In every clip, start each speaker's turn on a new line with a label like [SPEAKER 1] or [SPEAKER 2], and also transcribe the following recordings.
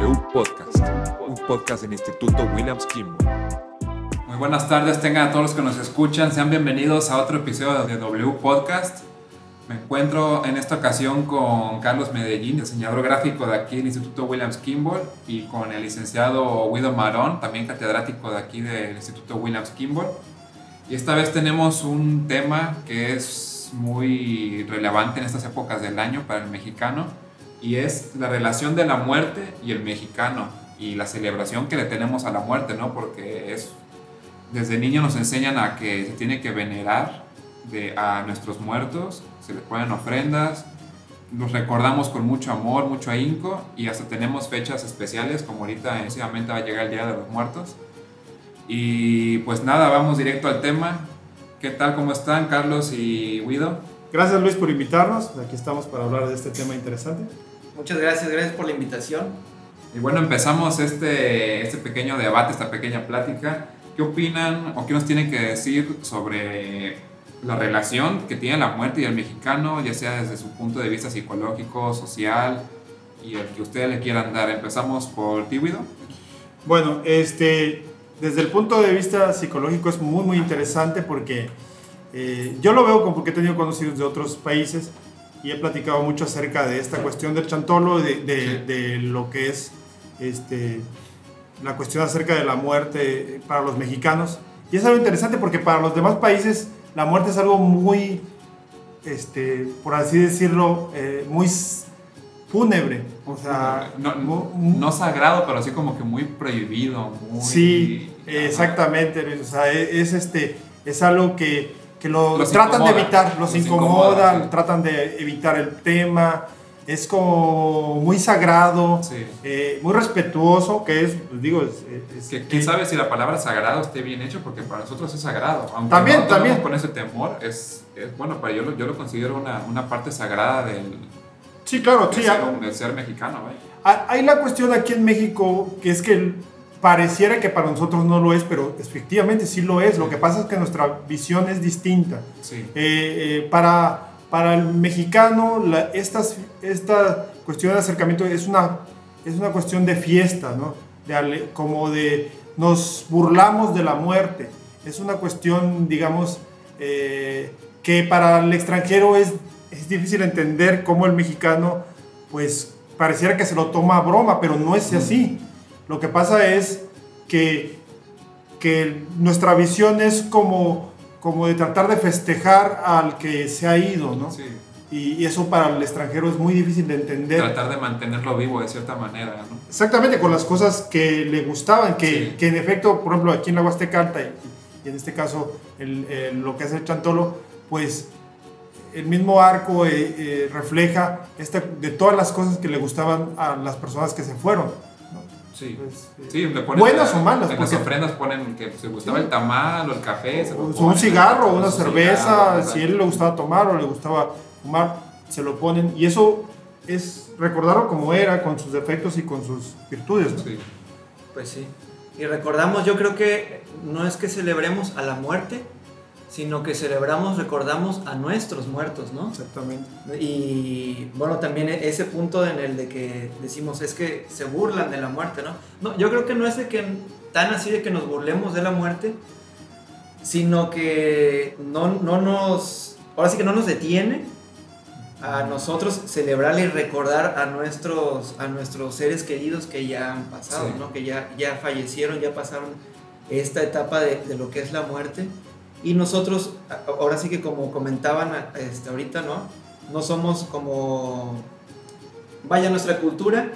[SPEAKER 1] W Podcast, un podcast del Instituto Williams Kimball.
[SPEAKER 2] Muy buenas tardes, tengan a todos los que nos escuchan, sean bienvenidos a otro episodio de W Podcast. Me encuentro en esta ocasión con Carlos Medellín, diseñador gráfico de aquí del Instituto Williams Kimball, y con el licenciado Guido Marón, también catedrático de aquí del Instituto Williams Kimball. Y esta vez tenemos un tema que es muy relevante en estas épocas del año para el mexicano, y es la relación de la muerte y el mexicano y la celebración que le tenemos a la muerte, ¿no? Porque es desde niño nos enseñan a que se tiene que venerar de, a nuestros muertos, se les ponen ofrendas, los recordamos con mucho amor, mucho ahínco y hasta tenemos fechas especiales como ahorita próximamente va a llegar el Día de los Muertos. Y pues nada, vamos directo al tema. ¿Qué tal? ¿Cómo están Carlos y Guido?
[SPEAKER 3] Gracias Luis por invitarnos. Aquí estamos para hablar de este tema interesante.
[SPEAKER 4] Muchas gracias, gracias por la invitación.
[SPEAKER 2] Y bueno, empezamos este, este pequeño debate, esta pequeña plática. ¿Qué opinan o qué nos tienen que decir sobre la relación que tiene la muerte y el mexicano, ya sea desde su punto de vista psicológico, social y el que ustedes le quieran dar? Empezamos por ti, Guido.
[SPEAKER 3] Bueno, este, desde el punto de vista psicológico es muy, muy interesante porque eh, yo lo veo como porque he tenido conocidos de otros países y he platicado mucho acerca de esta cuestión del chantolo, de, de, de lo que es este, la cuestión acerca de la muerte para los mexicanos. Y es algo interesante porque para los demás países la muerte es algo muy, este, por así decirlo, eh, muy fúnebre. O sea,
[SPEAKER 2] no, no, no, sagrado, pero así como que muy prohibido. Muy,
[SPEAKER 3] sí, exactamente. O sea, es, este, es algo que que lo los tratan incomoda, de evitar, los, los incomodan, incomoda, sí. tratan de evitar el tema. Es como muy sagrado, sí. eh, muy respetuoso, que es, pues digo, es, es
[SPEAKER 2] que, ¿Quién sabe si la palabra sagrado esté bien hecho? Porque para nosotros es sagrado. Aunque
[SPEAKER 3] también,
[SPEAKER 2] no
[SPEAKER 3] también.
[SPEAKER 2] con ese temor, es, es bueno, para yo, lo, yo lo considero una, una parte sagrada del,
[SPEAKER 3] sí, claro,
[SPEAKER 2] del,
[SPEAKER 3] sí,
[SPEAKER 2] ser, del ser mexicano.
[SPEAKER 3] ¿eh? Hay la cuestión aquí en México, que es que pareciera que para nosotros no lo es, pero efectivamente sí lo es. Lo que pasa es que nuestra visión es distinta.
[SPEAKER 2] Sí.
[SPEAKER 3] Eh, eh, para, para el mexicano, la, estas, esta cuestión de acercamiento es una, es una cuestión de fiesta, ¿no? De, como de nos burlamos de la muerte. Es una cuestión, digamos, eh, que para el extranjero es, es difícil entender cómo el mexicano, pues pareciera que se lo toma a broma, pero no es así. Lo que pasa es que, que nuestra visión es como, como de tratar de festejar al que se ha ido, ¿no?
[SPEAKER 2] Sí.
[SPEAKER 3] Y, y, eso para el extranjero es muy difícil de entender.
[SPEAKER 2] Tratar de mantenerlo vivo de cierta manera, ¿no?
[SPEAKER 3] Exactamente, con las cosas que le gustaban, que, sí. que en efecto, por ejemplo, aquí en la Huasteca Alta, y, y en este caso el, el, lo que hace el Chantolo, pues el mismo arco eh, eh, refleja esta, de todas las cosas que le gustaban a las personas que se fueron.
[SPEAKER 2] Sí, pues, sí le
[SPEAKER 3] ponen buenas
[SPEAKER 2] la,
[SPEAKER 3] o malas.
[SPEAKER 2] En
[SPEAKER 3] porque,
[SPEAKER 2] las ofrendas ponen que se gustaba sí. el tamal o el café. Se
[SPEAKER 3] un cigarro, una cerveza, cigarro, si a él le gustaba tomar o le gustaba fumar, se lo ponen. Y eso es recordarlo como era, con sus defectos y con sus virtudes. ¿no?
[SPEAKER 2] Sí.
[SPEAKER 4] Pues sí. Y recordamos, yo creo que no es que celebremos a la muerte, sino que celebramos, recordamos a nuestros muertos, ¿no?
[SPEAKER 3] Exactamente.
[SPEAKER 4] Y bueno, también ese punto en el de que decimos es que se burlan de la muerte, ¿no? No, yo creo que no es de que tan así de que nos burlemos de la muerte, sino que no, no nos, ahora sí que no nos detiene a nosotros celebrar y recordar a nuestros, a nuestros seres queridos que ya han pasado, sí. ¿no? Que ya, ya fallecieron, ya pasaron esta etapa de, de lo que es la muerte y nosotros, ahora sí que como comentaban este, ahorita, ¿no? No somos como... Vaya, nuestra cultura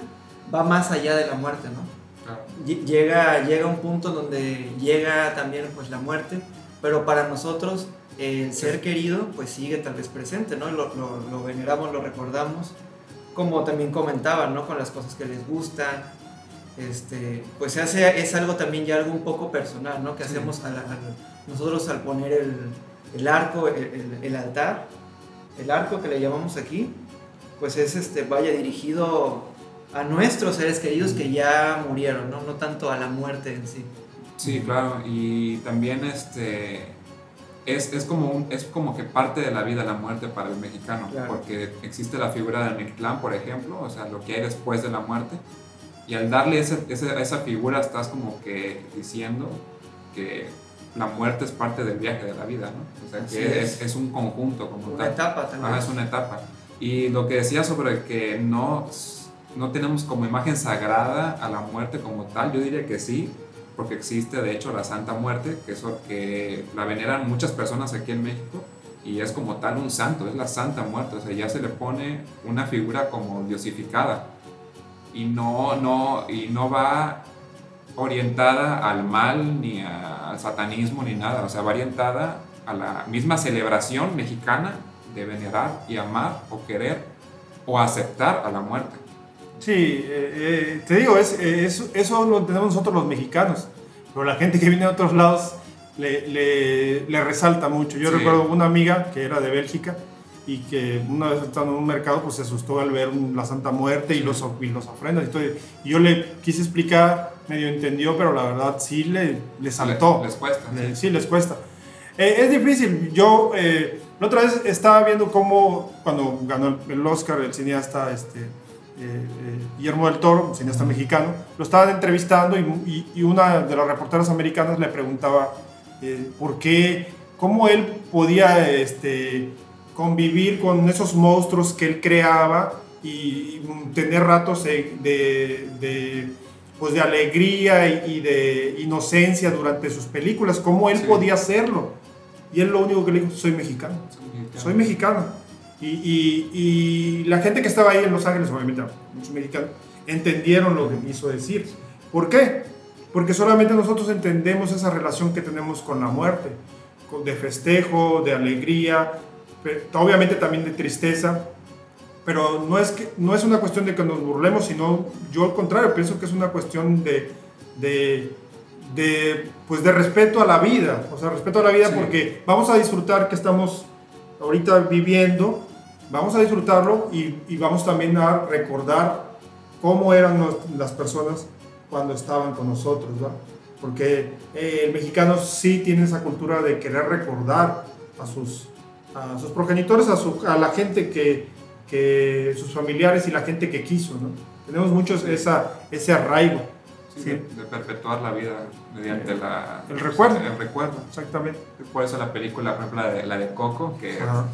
[SPEAKER 4] va más allá de la muerte, ¿no?
[SPEAKER 2] Claro.
[SPEAKER 4] Llega, llega un punto donde llega también pues la muerte, pero para nosotros el ser querido pues sigue tal vez presente, ¿no? Lo, lo, lo veneramos, lo recordamos, como también comentaban, ¿no? Con las cosas que les gustan, este, pues se hace, es algo también ya algo un poco personal, ¿no? Que sí. hacemos al, al, nosotros al poner el, el arco, el, el, el, altar, el arco que le llamamos aquí, pues es, este, vaya dirigido a nuestros seres queridos que ya murieron, ¿no? No tanto a la muerte en sí.
[SPEAKER 2] Sí, claro, y también este... Es, es, como un, es como que parte de la vida la muerte para el mexicano,
[SPEAKER 4] claro.
[SPEAKER 2] porque existe la figura del Mictlán, por ejemplo, o sea, lo que hay después de la muerte, Y al darle ese- ese- esa figura estás como que diciendo que la muerte es parte del viaje de la vida, ¿no? O sea,
[SPEAKER 4] Así
[SPEAKER 2] que
[SPEAKER 4] es.
[SPEAKER 2] es, es un conjunto como
[SPEAKER 4] Una
[SPEAKER 2] tal.
[SPEAKER 4] etapa también.
[SPEAKER 2] Ajá, es una etapa. Y lo que decía sobre que no, no tenemos como imagen sagrada a la muerte como tal, yo diría que sí, porque existe de hecho la Santa Muerte, que, eso, que la veneran muchas personas aquí en México y es como tal un santo, es la Santa Muerte, o sea, ya se le pone una figura como diosificada y no, no, y no va orientada al mal ni a- al satanismo ni nada, o sea, va orientada a la misma celebración mexicana de venerar y amar o querer o aceptar a la muerte.
[SPEAKER 3] Sí, eh, eh, te digo, es, eh, eso, eso lo entendemos nosotros los mexicanos, pero la gente que viene de otros lados le, le- le resalta mucho. Yo
[SPEAKER 2] Sí.
[SPEAKER 3] recuerdo una amiga que era de Bélgica y que una vez estando en un mercado pues se asustó al ver la Santa Muerte y, los, y los ofrendas y todo. Y yo le quise explicar, medio entendió, pero la verdad sí le, le saltó.
[SPEAKER 2] Les, les cuesta.
[SPEAKER 3] Le-
[SPEAKER 2] sí.
[SPEAKER 3] les cuesta. Eh, es difícil. Yo eh, la otra vez estaba viendo cómo, cuando ganó el, Oscar, el cineasta este, eh, eh, Guillermo del Toro, un cineasta mexicano, lo estaban entrevistando y, y- y una de las reporteras americanas le preguntaba por qué, cómo él podía este, convivir con esos monstruos que él creaba y, tener ratos de- de- de pues de alegría y, de inocencia durante sus películas, cómo él
[SPEAKER 2] Sí.
[SPEAKER 3] podía hacerlo. Y él lo único que le dijo, soy mexicano, soy mexicano. Y, y- y la gente que estaba ahí en Los Ángeles, obviamente muchos mexicanos, entendieron lo que quiso decir. ¿Por qué? Porque solamente nosotros entendemos esa relación que tenemos con la muerte, de festejo, de alegría, obviamente también de tristeza, pero no es, que, no es una cuestión de que nos burlemos, sino yo al contrario, pienso que es una cuestión de, de, de, pues de respeto a la vida, o sea, respeto a la vida
[SPEAKER 2] Sí.
[SPEAKER 3] porque vamos a disfrutar que estamos ahorita viviendo, vamos a disfrutarlo y, y vamos también a recordar cómo eran nos- las personas cuando estaban con nosotros, ¿va? Porque eh, el mexicano sí tiene esa cultura de querer recordar a sus, a sus progenitores, a, su- a la gente que, que, sus familiares y la gente que quiso, ¿no? Tenemos muchos esa, ese arraigo,
[SPEAKER 2] Sí,
[SPEAKER 3] Sí.
[SPEAKER 2] De, de perpetuar la vida mediante la,
[SPEAKER 3] El recuerdo.
[SPEAKER 2] El recuerdo.
[SPEAKER 3] exactamente.
[SPEAKER 2] Por eso la película, por ejemplo, la de, la de Coco, que
[SPEAKER 3] Ajá.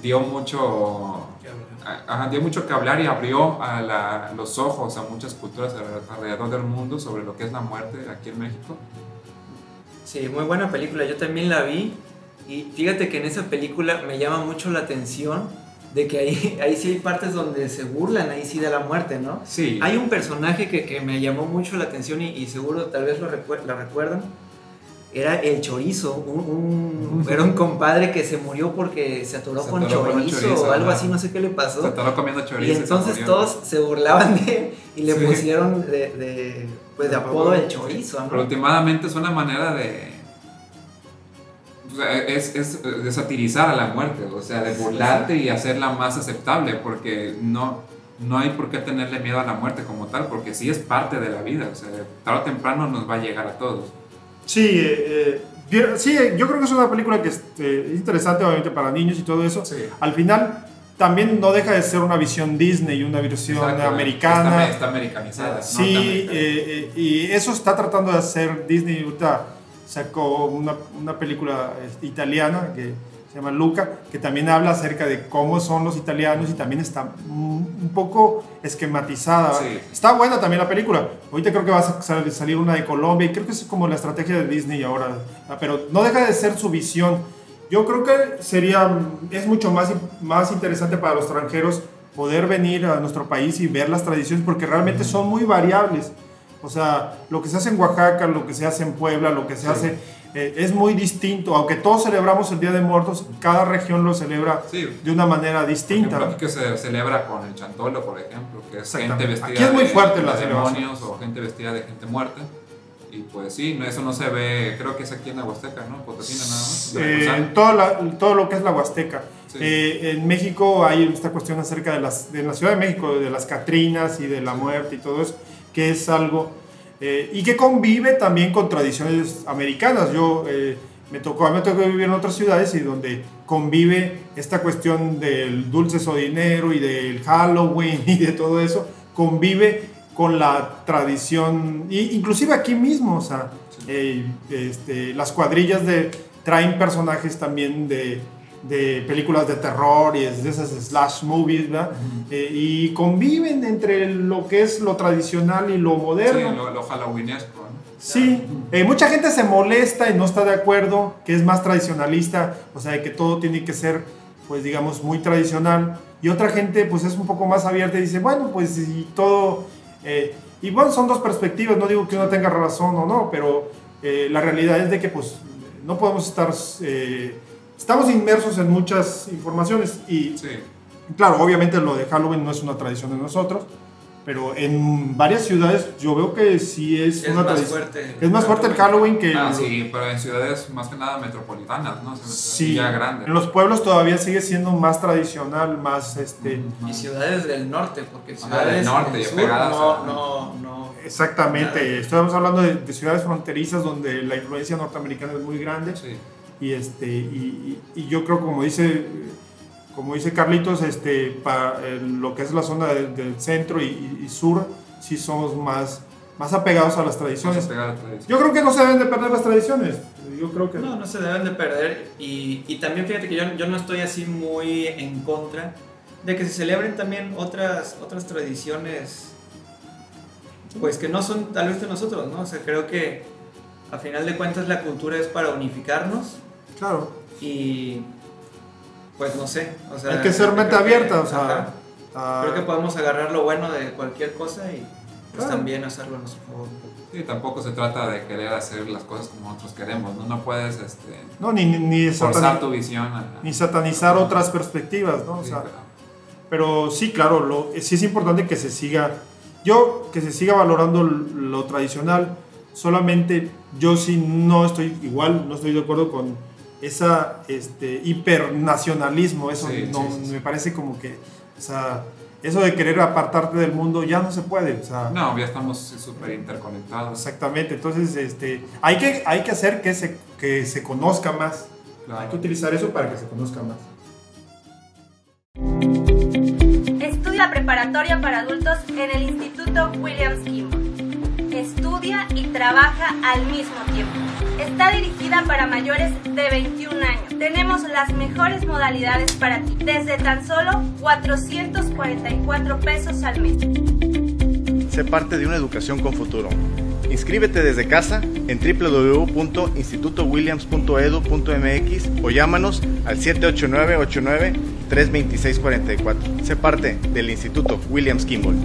[SPEAKER 2] dio mucho Ajá, dio mucho que hablar y abrió a la- los ojos a muchas culturas alrededor del mundo sobre lo que es la muerte aquí en México.
[SPEAKER 4] Sí, muy buena película. Yo también la vi. Y fíjate que en esa película me llama mucho la atención de que ahí, ahí sí hay partes donde se burlan, ahí sí de la muerte, ¿no?
[SPEAKER 2] Sí,
[SPEAKER 4] Hay un personaje que, que me llamó mucho la atención y, y seguro tal vez lo recuer- la recuerdan. Era el chorizo, un, un- era un compadre que se murió porque se atoró,
[SPEAKER 2] Se
[SPEAKER 4] con,
[SPEAKER 2] atoró con
[SPEAKER 4] chorizo,
[SPEAKER 2] chorizo,
[SPEAKER 4] o algo
[SPEAKER 2] ajá.
[SPEAKER 4] así, no sé qué le pasó.
[SPEAKER 2] se estará comiendo chorizo.
[SPEAKER 4] Y
[SPEAKER 2] se
[SPEAKER 4] entonces
[SPEAKER 2] murió.
[SPEAKER 4] todos se burlaban de él y le
[SPEAKER 2] Sí.
[SPEAKER 4] pusieron de, de, pues de apodo el chorizo,
[SPEAKER 2] Pero
[SPEAKER 4] ¿no?
[SPEAKER 2] últimamente es una manera de. Es, es de satirizar a la muerte, o sea, de burlarte y hacerla más aceptable, porque no, no hay por qué tenerle miedo a la muerte como tal, porque sí es parte de la vida, o sea, tarde o temprano nos va a llegar a todos.
[SPEAKER 3] Sí, eh, eh, sí, eh, yo creo que es una película que este, es interesante, obviamente, para niños y todo eso.
[SPEAKER 2] Sí.
[SPEAKER 3] Al final, también no deja de ser una visión Disney y una visión
[SPEAKER 2] Exacto,
[SPEAKER 3] americana.
[SPEAKER 2] Está, está americanizada. ¿no?
[SPEAKER 3] Sí,
[SPEAKER 2] También.
[SPEAKER 3] eh, eh, y eso está tratando de hacer Disney. Ahorita sacó una, una película este, italiana que se llama Luca, que también habla acerca de cómo son los italianos y también está un poco esquematizada.
[SPEAKER 2] Sí.
[SPEAKER 3] Está buena también la película. Ahorita creo que va a sal- salir una de Colombia y creo que es como la estrategia de Disney ahora, pero no deja de ser su visión. Yo creo que sería, es mucho más, más interesante para los extranjeros poder venir a nuestro país y ver las tradiciones porque realmente son muy variables. O sea, lo que se hace en Oaxaca, lo que se hace en Puebla, lo que se
[SPEAKER 2] Sí.
[SPEAKER 3] hace eh, es muy distinto. Aunque todos celebramos el Día de Muertos, cada región lo celebra
[SPEAKER 2] Sí.
[SPEAKER 3] de una manera
[SPEAKER 2] Por
[SPEAKER 3] distinta.
[SPEAKER 2] ejemplo, aquí que se celebra con el chantolo, por ejemplo, que es gente vestida
[SPEAKER 3] Aquí es muy
[SPEAKER 2] de,
[SPEAKER 3] fuerte la
[SPEAKER 2] de
[SPEAKER 3] celebración.
[SPEAKER 2] demonios o gente vestida de gente muerta. Y pues sí, eso no se ve, creo que es aquí en la Huasteca, ¿no? Potosina nada más.
[SPEAKER 3] Eh, todo, la- todo lo que es la Huasteca.
[SPEAKER 2] Sí.
[SPEAKER 3] Eh, en México hay esta cuestión acerca de, las, de la Ciudad de México, de las Catrinas y de la muerte y todo eso, que es algo... eh, y que convive también con tradiciones americanas. Yo eh, me tocó, a mí me tocó vivir en otras ciudades y donde convive esta cuestión del dulce o dinero y del Halloween y de todo eso, convive con la tradición, y inclusive aquí mismo, o sea, eh, este, las cuadrillas de, traen personajes también de, de películas de terror y de esas slash movies, ¿verdad? Eh, y conviven entre lo que es lo tradicional y lo
[SPEAKER 2] Sí,
[SPEAKER 3] moderno.
[SPEAKER 2] lo, lo halloweenesco, ¿no?
[SPEAKER 3] Sí, eh, mucha gente se molesta y no está de acuerdo, que es más tradicionalista, o sea, de que todo tiene que ser, pues digamos, muy tradicional. Y otra gente, pues es un poco más abierta y dice, bueno, pues y todo... eh, y bueno, son dos perspectivas, no digo que uno tenga razón o no, pero eh, la realidad es de que pues no podemos estar... estamos inmersos en muchas informaciones y
[SPEAKER 2] Sí.
[SPEAKER 3] Claro, obviamente lo de Halloween no es una tradición de nosotros, pero en varias ciudades yo veo que sí es,
[SPEAKER 4] Es
[SPEAKER 3] una
[SPEAKER 4] más fuerte.
[SPEAKER 3] Es más fuerte el Halloween que
[SPEAKER 2] Ah,
[SPEAKER 3] en-
[SPEAKER 2] sí, pero en ciudades más que nada metropolitanas, ¿no? O sea,
[SPEAKER 3] sí,
[SPEAKER 2] Ya grandes.
[SPEAKER 3] en los pueblos todavía sigue siendo más tradicional, más este.
[SPEAKER 4] Y ciudades del norte, porque
[SPEAKER 2] Ajá,
[SPEAKER 4] ciudades
[SPEAKER 2] del norte,
[SPEAKER 4] del sur
[SPEAKER 2] pegadas
[SPEAKER 4] no, no, no.
[SPEAKER 3] exactamente. Estamos hablando de, de ciudades fronterizas donde la influencia norteamericana es muy grande
[SPEAKER 2] Sí.
[SPEAKER 3] Y este y, y- y yo creo como dice como dice Carlitos, este para lo que es la zona de- del centro y, y- y sur sí somos más más apegados a las tradiciones.
[SPEAKER 2] A pegar la tradición.
[SPEAKER 3] Yo creo que no se deben de perder las tradiciones. Yo creo que
[SPEAKER 4] No, no se deben de perder. Y, y también fíjate que yo, yo no estoy así muy en contra de que se celebren también otras, otras tradiciones, pues que no son tal vez de nosotros, ¿no? O sea, creo que a final de cuentas la cultura es para unificarnos
[SPEAKER 3] claro,
[SPEAKER 4] y pues no sé. O sea,
[SPEAKER 3] hay que ser mente
[SPEAKER 4] que-
[SPEAKER 3] abierta, o sea, ah,
[SPEAKER 4] creo que podemos agarrar lo bueno de cualquier cosa y pues
[SPEAKER 3] Claro.
[SPEAKER 4] también hacerlo a nuestro favor.
[SPEAKER 2] Sí, tampoco se trata de querer hacer las cosas como nosotros queremos, ¿no? No puedes este,
[SPEAKER 3] no ni ni, ni
[SPEAKER 2] forzar
[SPEAKER 3] satani-
[SPEAKER 2] tu visión a...
[SPEAKER 3] ni satanizar otras perspectivas, ¿no? O
[SPEAKER 2] Sí,
[SPEAKER 3] sea,
[SPEAKER 2] claro.
[SPEAKER 3] pero sí, claro, lo, sí es importante que se siga, yo que se siga valorando lo tradicional. Solamente yo sí no estoy igual, no estoy de acuerdo con esa este hipernacionalismo, eso
[SPEAKER 2] Sí,
[SPEAKER 3] no
[SPEAKER 2] sí, sí, sí.
[SPEAKER 3] me parece como que, o sea, eso de querer apartarte del mundo ya no se puede, o sea,
[SPEAKER 2] No, ya estamos súper interconectados.
[SPEAKER 3] Exactamente, entonces este, hay, que, hay que hacer que se, que se conozca más.
[SPEAKER 2] Claro.
[SPEAKER 3] Hay que utilizar eso para que se conozca más.
[SPEAKER 5] Estudia preparatoria para adultos en el Instituto Williams Kimball. Estudia y trabaja al mismo tiempo. Está dirigida para mayores de 21 años. Tenemos las mejores modalidades para ti, desde tan solo 444 pesos al mes.
[SPEAKER 6] Sé parte de una educación con futuro. Inscríbete desde casa en www.institutowilliams.edu.mx o llámanos al 789-89-326-44. Sé parte del Instituto Williams Kimball.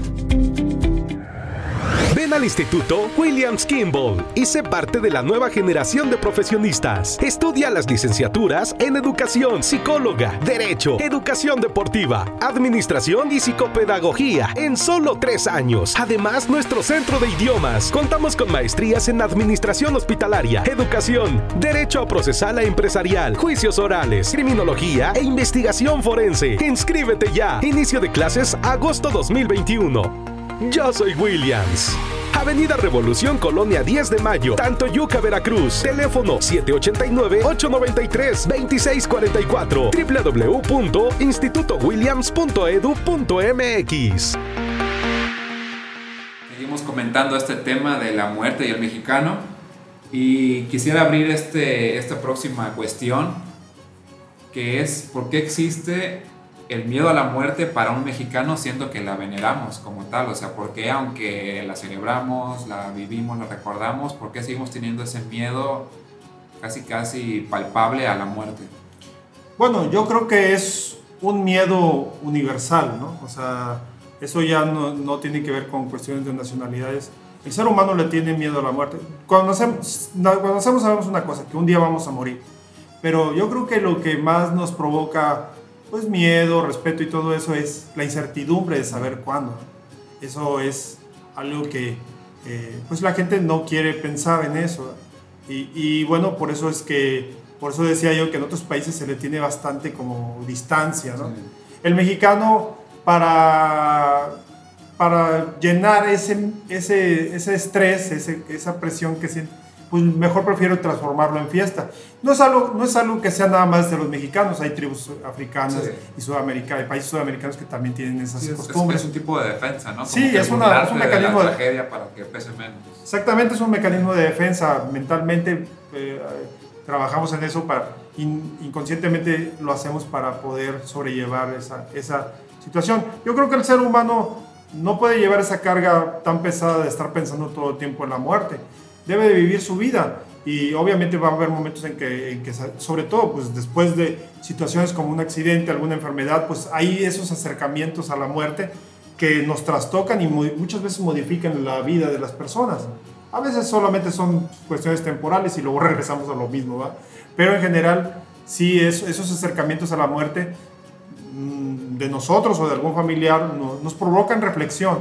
[SPEAKER 7] Al Instituto Williams Kimball y sé parte de la nueva generación de profesionistas. Estudia las licenciaturas en Educación, Psicóloga, Derecho, Educación Deportiva, Administración y Psicopedagogía en solo tres años. Además, nuestro centro de idiomas. Contamos con maestrías en Administración Hospitalaria, Educación, Derecho Procesal e Empresarial, Juicios Orales, Criminología e Investigación Forense. Inscríbete ya. Inicio de clases agosto 2021. Yo soy Williams. Avenida Revolución Colonia 10 de Mayo, Tantoyuca, Veracruz. Teléfono 789-893-2644. www.institutowilliams.edu.mx.
[SPEAKER 2] Seguimos comentando este tema de la muerte y el mexicano. Y quisiera abrir este, esta próxima cuestión, que es ¿por qué existe el miedo a la muerte para un mexicano siendo que la veneramos como tal? O sea, ¿por qué aunque la celebramos, la vivimos, la recordamos, por qué seguimos teniendo ese miedo casi casi palpable a la muerte?
[SPEAKER 3] Bueno, yo creo que es un miedo universal, ¿no? O sea, eso ya no, no tiene que ver con cuestiones de nacionalidades. El ser humano le tiene miedo a la muerte. Cuando nacemos, na- cuando nacemos sabemos una cosa, que un día vamos a morir. Pero yo creo que lo que más nos provoca pues miedo, respeto y todo eso es la incertidumbre de saber cuándo. Eso es algo que eh, pues la gente no quiere pensar en eso. Y, y bueno, por eso es que, por eso decía yo que en otros países se le tiene bastante como distancia, ¿no?
[SPEAKER 2] Sí.
[SPEAKER 3] El mexicano para, para llenar ese, ese, ese estrés, ese- esa presión que siente, pues mejor prefiero transformarlo en fiesta. No es algo, no es algo que sea nada más de los mexicanos, hay tribus africanas
[SPEAKER 2] Sí.
[SPEAKER 3] y sudamericanas, hay países sudamericanos que también tienen esas
[SPEAKER 2] Sí, es, es-
[SPEAKER 3] costumbres.
[SPEAKER 2] es un tipo de defensa, ¿no? Como
[SPEAKER 3] Sí, es una- es un mecanismo de-
[SPEAKER 2] la tragedia para que pese menos.
[SPEAKER 3] Exactamente, es un mecanismo de defensa. Mentalmente eh, trabajamos en eso, para, in- inconscientemente lo hacemos para poder sobrellevar esa, esa situación. Yo creo que el ser humano no puede llevar esa carga tan pesada de estar pensando todo el tiempo en la muerte. Debe de vivir su vida y obviamente va a haber momentos en que, sobre todo pues después de situaciones como un accidente, alguna enfermedad, pues hay esos acercamientos a la muerte que nos trastocan y mu- muchas veces modifican la vida de las personas. A veces solamente son cuestiones temporales y luego regresamos a lo mismo, ¿va? Pero en general, sí, es- esos acercamientos a la muerte mm, de nosotros o de algún familiar no- nos provocan reflexión.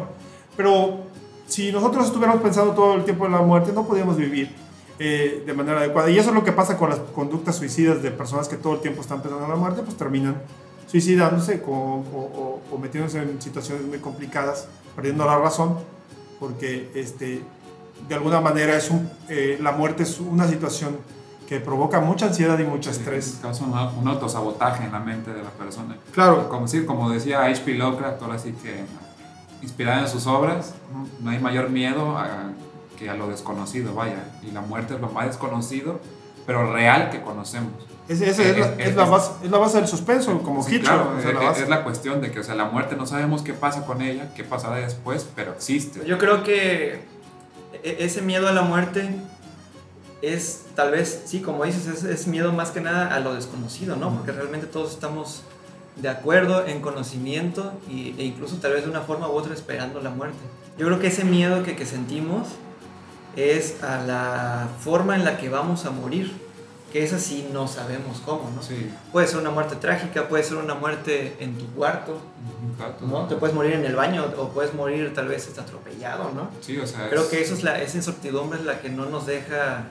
[SPEAKER 3] Pero si nosotros estuviéramos pensando todo el tiempo en la muerte, no podríamos vivir eh, de manera adecuada. Y eso es lo que pasa con las conductas suicidas de personas que todo el tiempo están pensando en la muerte, pues terminan suicidándose con- o, o- o metiéndose en situaciones muy complicadas, perdiendo la razón, porque este, de alguna manera es un, eh, la muerte es una situación que provoca mucha ansiedad y mucho estrés.
[SPEAKER 2] Causa un, un autosabotaje en la mente de la persona.
[SPEAKER 3] Claro,
[SPEAKER 2] Como, sí, como decía H.P. Lovecraft, ahora sí que inspirada en sus obras, no hay mayor miedo a- que a lo desconocido, vaya. Y la muerte es lo más desconocido, pero real que conocemos.
[SPEAKER 3] es, la,
[SPEAKER 2] Es-
[SPEAKER 3] base, es la base del suspenso, como
[SPEAKER 2] Sí,
[SPEAKER 3] Hitchcock.
[SPEAKER 2] claro,
[SPEAKER 3] o sea,
[SPEAKER 2] es,
[SPEAKER 3] la base.
[SPEAKER 2] es la cuestión de que, o sea, la muerte no sabemos qué pasa con ella, qué pasará después, pero existe.
[SPEAKER 4] Yo creo que e- ese miedo a la muerte es tal vez, sí, como dices, es, es miedo más que nada a lo desconocido, ¿no? Porque realmente todos estamos de acuerdo en conocimiento y- e incluso tal vez de una forma u otra esperando la muerte. Yo creo que ese miedo que, que sentimos es a la forma en la que vamos a morir, que es así no sabemos cómo, ¿no?
[SPEAKER 2] Sí,
[SPEAKER 4] Puede ser una muerte trágica, puede ser una muerte en tu cuarto,
[SPEAKER 2] exacto.
[SPEAKER 4] ¿no? Te puedes morir en el baño o puedes morir tal vez atropellado, ¿no?
[SPEAKER 2] Sí, o sea,
[SPEAKER 4] Creo
[SPEAKER 2] es-
[SPEAKER 4] que eso es la, esa incertidumbre es la que no nos deja,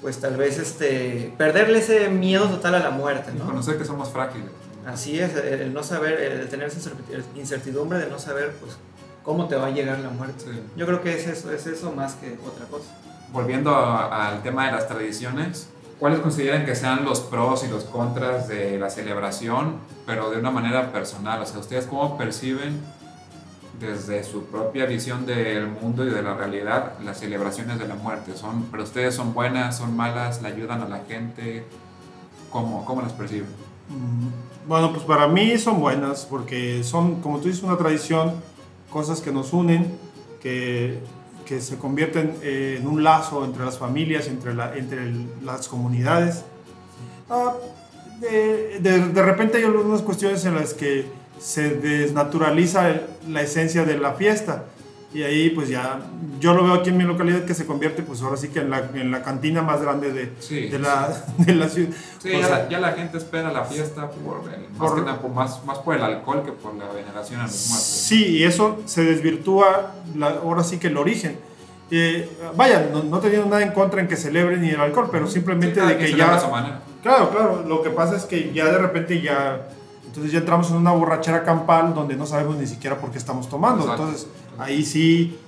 [SPEAKER 4] pues tal vez, este, perderle ese miedo total a la muerte,
[SPEAKER 2] y
[SPEAKER 4] ¿no?
[SPEAKER 2] conocer que somos frágiles.
[SPEAKER 4] Así es, el, no saber, el tener esa incerti- incertidumbre de no saber, pues, cómo te va a llegar la muerte.
[SPEAKER 2] Sí.
[SPEAKER 4] Yo creo que es eso, es eso más que otra cosa.
[SPEAKER 2] Volviendo a- al tema de las tradiciones, ¿cuáles consideran que sean los pros y los contras de la celebración, pero de una manera personal? O sea, ¿ustedes cómo perciben desde su propia visión del mundo y de la realidad las celebraciones de la muerte? ¿Son, ¿Para ustedes son buenas, son malas, le ayudan a la gente? ¿Cómo, cómo las perciben?
[SPEAKER 3] Mm, Bueno, pues para mí son buenas porque son, como tú dices, una tradición, cosas que nos unen, que, que se convierten eh, en un lazo entre las familias, entre, la, entre el- las comunidades. Ah, de, de- de repente hay algunas cuestiones en las que se desnaturaliza la esencia de la fiesta. Y ahí pues ya, yo lo veo aquí en mi localidad que se convierte pues ahora sí que en la, en la cantina más grande de,
[SPEAKER 2] Sí,
[SPEAKER 3] de, la, de la ciudad.
[SPEAKER 2] Sí, ya,
[SPEAKER 3] sea,
[SPEAKER 2] la, ya la gente espera la fiesta por el- más,
[SPEAKER 3] Por-
[SPEAKER 2] que por- más, más por el alcohol que por la veneración a los muertos.
[SPEAKER 3] Sí, y eso se desvirtúa la- ahora sí que el origen. Eh, vaya, no, no teniendo nada en contra en que celebren ni el alcohol, pero
[SPEAKER 2] Sí,
[SPEAKER 3] simplemente
[SPEAKER 2] cada
[SPEAKER 3] de que
[SPEAKER 2] a
[SPEAKER 3] ya...
[SPEAKER 2] su manera.
[SPEAKER 3] Claro, claro, lo que pasa es que ya de repente ya... Entonces ya entramos en una borrachera campal donde no sabemos ni siquiera por qué estamos tomando.
[SPEAKER 2] Exacto.
[SPEAKER 3] Entonces ahí sí,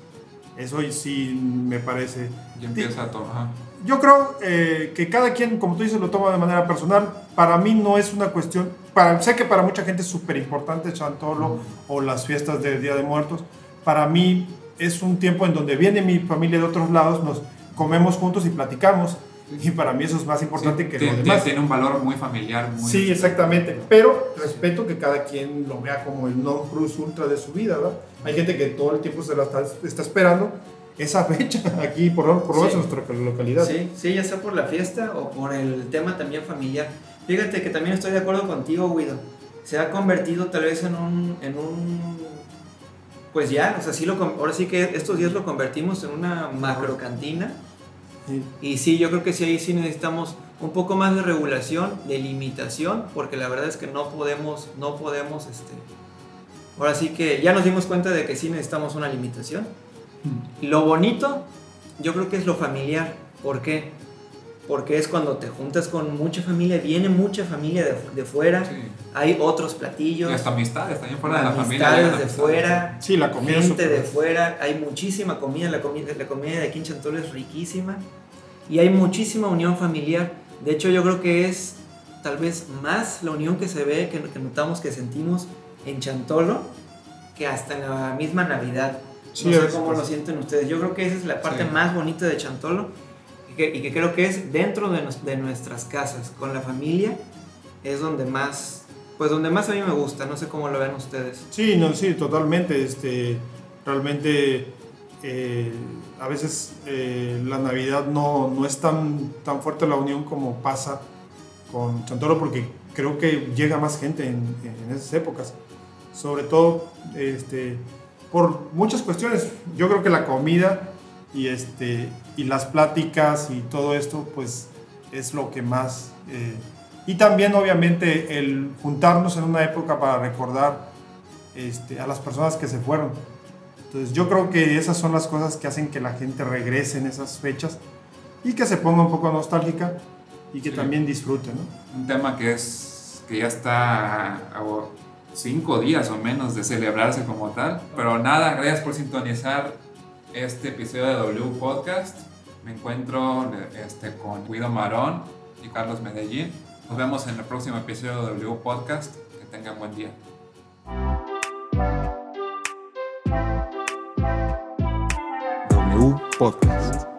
[SPEAKER 3] eso sí me parece...
[SPEAKER 2] Y empieza a tomar.
[SPEAKER 3] Yo creo eh, que cada quien, como tú dices, lo toma de manera personal. Para mí no es una cuestión, para, sé que para mucha gente es súper importante Chantolo o las fiestas del Día de Muertos. Para mí es un tiempo en donde viene mi familia de otros lados, nos comemos juntos y platicamos. Y para mí eso es más importante que
[SPEAKER 2] tiene,
[SPEAKER 3] lo demás.
[SPEAKER 2] tiene un valor muy familiar. Muy
[SPEAKER 3] Sí, exactamente. Pero respeto que cada quien lo vea como el non plus ultra de su vida, ¿verdad? Hay gente que todo el tiempo se la está, está esperando esa fecha aquí, por, lo- por
[SPEAKER 4] Sí.
[SPEAKER 3] en nuestra localidad.
[SPEAKER 4] Sí, sí, ya sea por la fiesta o por el tema también familiar. Fíjate que también estoy de acuerdo contigo, Guido. Se ha convertido tal vez en un, en un pues ya, o sea, sí lo, ahora sí que estos días lo convertimos en una macro cantina.
[SPEAKER 3] Sí.
[SPEAKER 4] Y sí, yo creo que sí, ahí sí necesitamos un poco más de regulación, de limitación, porque la verdad es que no podemos, no podemos, este, ahora sí que ya nos dimos cuenta de que sí necesitamos una limitación. Lo bonito, yo creo que es lo familiar. ¿Por qué? Porque es cuando te juntas con mucha familia, viene mucha familia de, de fuera,
[SPEAKER 2] Sí.
[SPEAKER 4] hay otros
[SPEAKER 2] Y
[SPEAKER 4] platillos,
[SPEAKER 2] hasta amistades también fuera de la familia.
[SPEAKER 4] amistades de
[SPEAKER 2] amistades.
[SPEAKER 4] fuera,
[SPEAKER 3] Sí, la comida
[SPEAKER 4] gente de fuera, hay muchísima comida, la comida, la comida de aquí en Chantolo es riquísima. y hay muchísima unión familiar. De hecho, yo creo que es tal vez más la unión que se ve, que, que notamos, que sentimos en Chantolo, que hasta en la misma Navidad.
[SPEAKER 3] Sí,
[SPEAKER 4] no sé cómo lo sienten ustedes. Yo creo que esa es la parte
[SPEAKER 2] Sí.
[SPEAKER 4] más bonita de Chantolo y que creo que es dentro de, nuestras casas, con la familia, es donde más, pues donde más a mí me gusta. No sé cómo lo ven ustedes.
[SPEAKER 3] Sí, no, sí, totalmente. Este, realmente eh, a veces eh, la Navidad no, no es tan, tan fuerte la unión como pasa con Chantolo porque creo que llega más gente en, en esas épocas. Sobre todo este, por muchas cuestiones. Yo creo que la comida y, este, y las pláticas y todo esto pues es lo que más... eh, y también obviamente el juntarnos en una época para recordar este, a las personas que se fueron. Entonces yo creo que esas son las cosas que hacen que la gente regrese en esas fechas y que se ponga un poco nostálgica y que
[SPEAKER 2] Sí.
[SPEAKER 3] también disfrute, ¿no?
[SPEAKER 2] Un tema que es que ya está a cinco días o menos de celebrarse como tal. Pero nada, gracias por sintonizar este episodio de W Podcast. Me encuentro este, con Guido Marón y Carlos Medellín. Nos vemos en el próximo episodio de W Podcast. Que tengan buen día.
[SPEAKER 1] W Podcast.